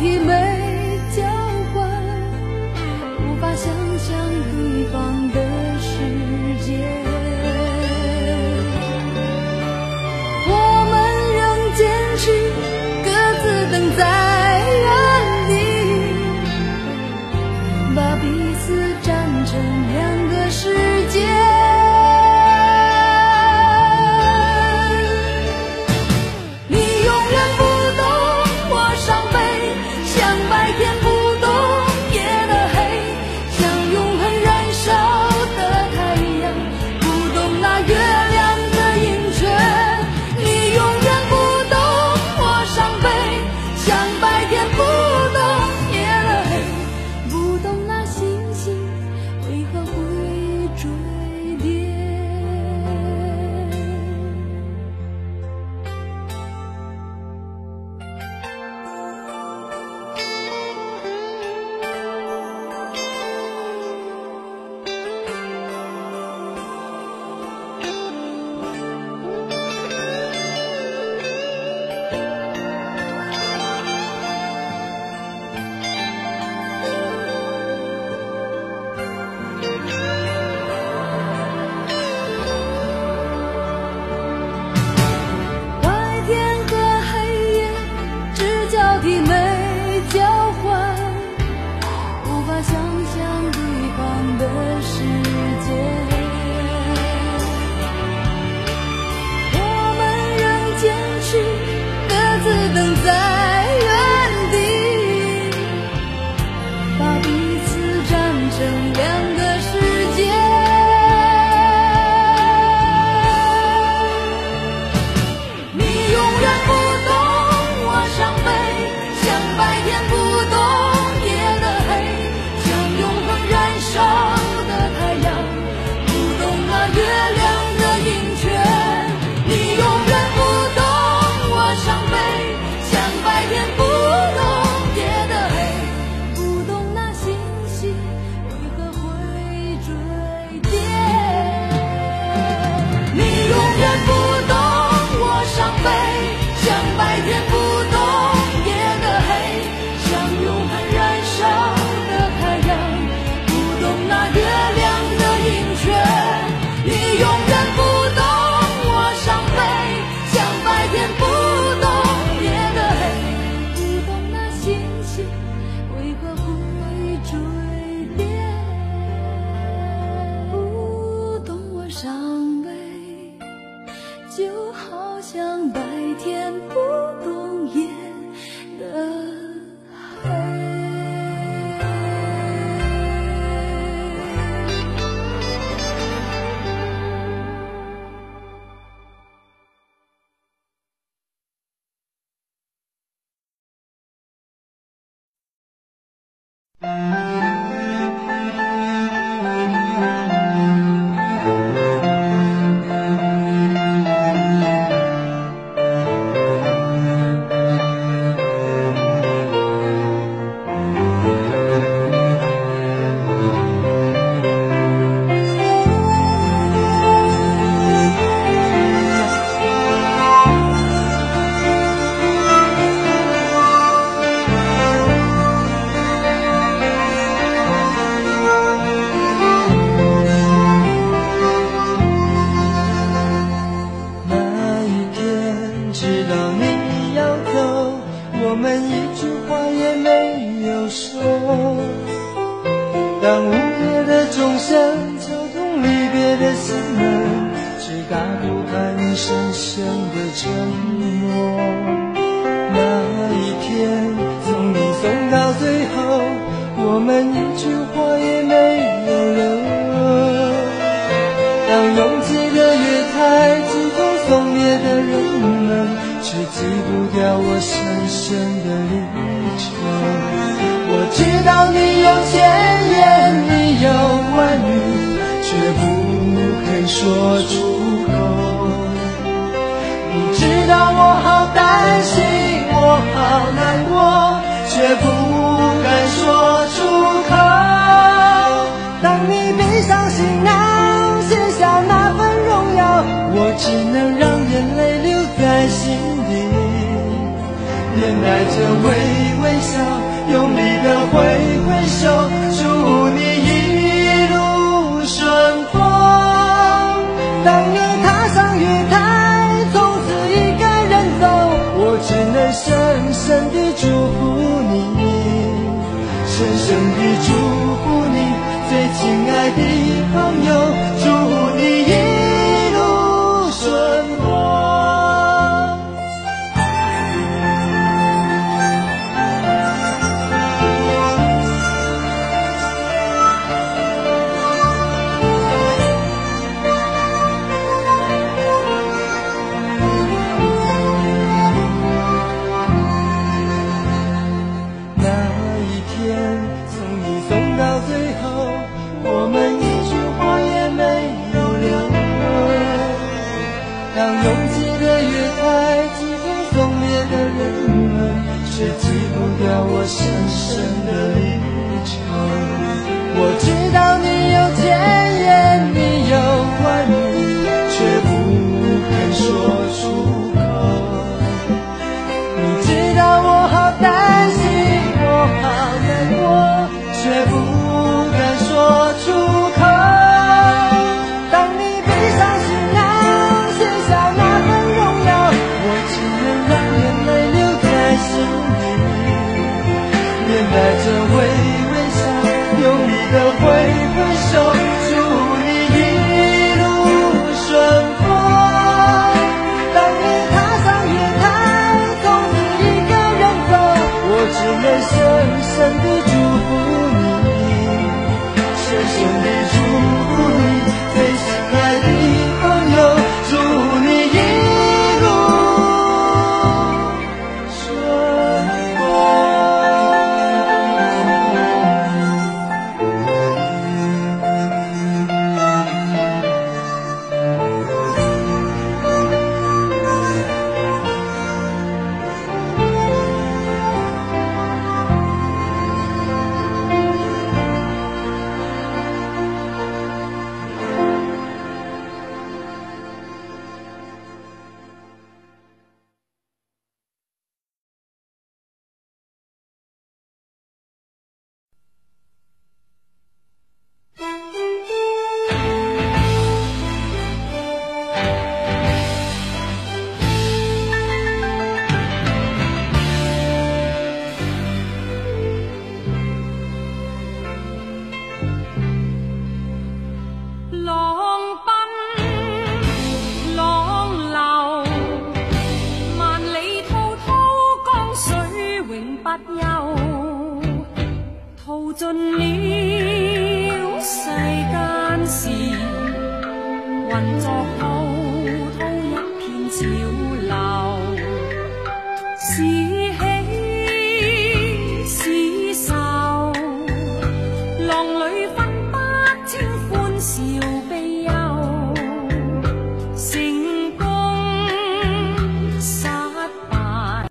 ही मैं 能在原地把彼此站成两个世界。你永远不。再也不。知道你要走我们一句话也没有说。当午夜的钟声敲痛离别的心门却打不开你深深的沉默那一天送你送到最后我们一句话也掉我深深的离愁我知道你有千言你有万语却不肯说出口你知道我好担心我好难过却不拥挤的月台挤痛送别的人们却挤不掉我深深的离愁我知道你有千言等不。see